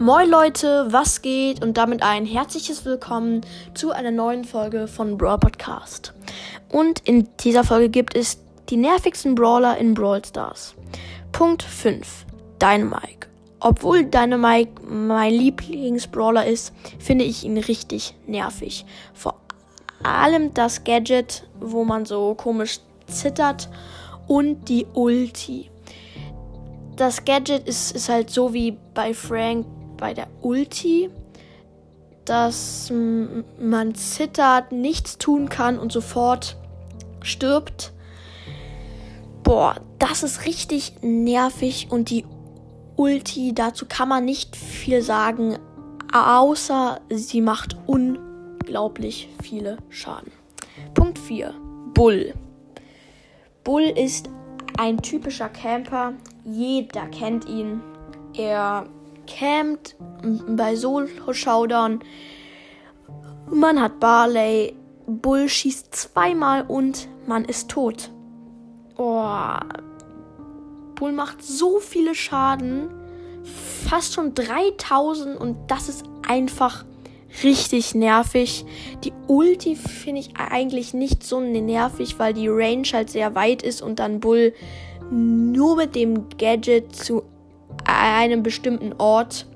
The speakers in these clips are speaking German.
Moin Leute, was geht? Und damit ein herzliches Willkommen zu einer neuen Folge von Brawl Podcast. Und in dieser Folge gibt es die nervigsten Brawler in Brawl Stars. Punkt 5. Dynamike. Obwohl Dynamike mein Lieblingsbrawler ist, finde ich ihn richtig nervig. Vor allem das Gadget, wo man so komisch zittert und die Ulti. Das Gadget ist, ist halt so wie bei Frank bei der Ulti, dass man zittert, nichts tun kann und sofort stirbt. Boah, das ist richtig nervig und die Ulti, dazu kann man nicht viel sagen, außer sie macht unglaublich viele Schaden. Punkt 4. Bull. Bull ist ein typischer Camper. Jeder kennt ihn. Er campt bei Solo-Showdown. Man hat Barley. Bull schießt zweimal und man ist tot. Oh. Bull macht so viele Schaden. Fast schon 3000 und das ist einfach richtig nervig. Die Ulti finde ich eigentlich nicht so nervig, weil die Range halt sehr weit ist und dann Bull nur mit dem Gadget zu einem bestimmten Ort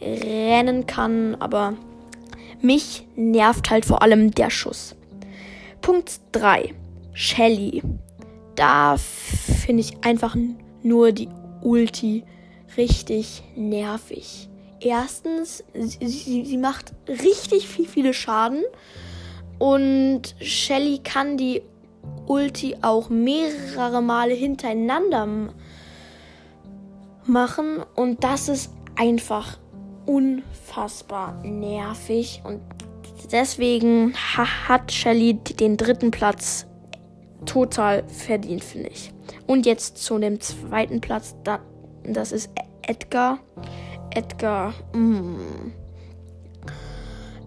rennen kann, aber mich nervt halt vor allem der Schuss. Punkt 3. Shelly. Da finde ich einfach nur die Ulti richtig nervig. Erstens, sie, sie, macht richtig viel, viele Schaden. Und Shelly kann die Ulti auch mehrere Male hintereinander machen und das ist einfach unfassbar nervig und deswegen hat Shelly den dritten Platz total verdient, finde ich. Und jetzt zu dem zweiten Platz, das ist Edgar. Edgar, mm.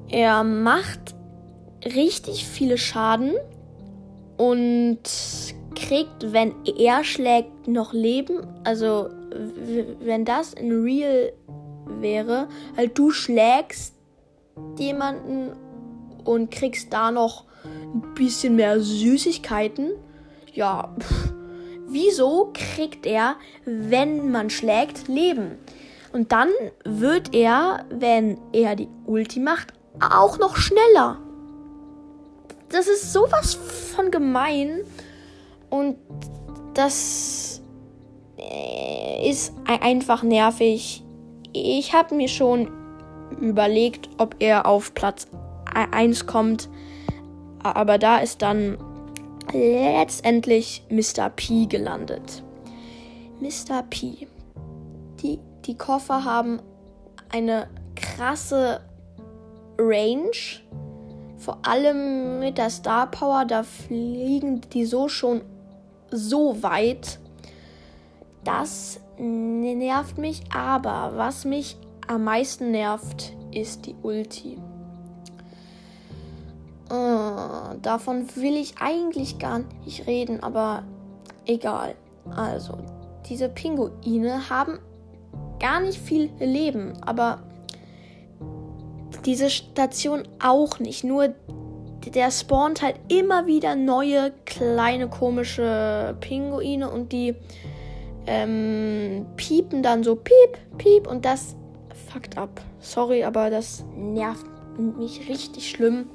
er macht richtig viele Schaden und kriegt, wenn er schlägt, noch Leben. Also wenn das in Real wäre, halt du schlägst jemanden und kriegst da noch ein bisschen mehr Süßigkeiten. Ja, pff, wieso kriegt er, wenn man schlägt, Leben? Und dann wird er, wenn er die Ulti macht, auch noch schneller. Das ist sowas von gemein. Und das ist einfach nervig. Ich habe mir schon überlegt, ob er auf Platz 1 kommt. Aber da ist dann letztendlich Mr. P gelandet. Mr. P. Die, die Koffer haben eine krasse Range vor allem mit der Star Power, da fliegen die so schon so weit. Das nervt mich, aber was mich am meisten nervt, ist die Ulti. Äh, davon will ich eigentlich gar nicht reden, aber egal. Also, diese Pinguine haben gar nicht viel Leben, aber diese Station auch nicht. Nur der spawnt halt immer wieder neue kleine komische Pinguine und die ähm, piepen dann so piep, piep und das fuckt ab. Sorry, aber das nervt mich richtig schlimm.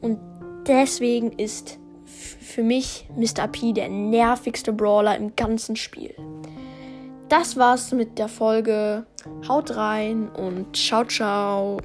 Und deswegen ist für mich Mr. P der nervigste Brawler im ganzen Spiel. Das war's mit der Folge. Haut rein und ciao, ciao.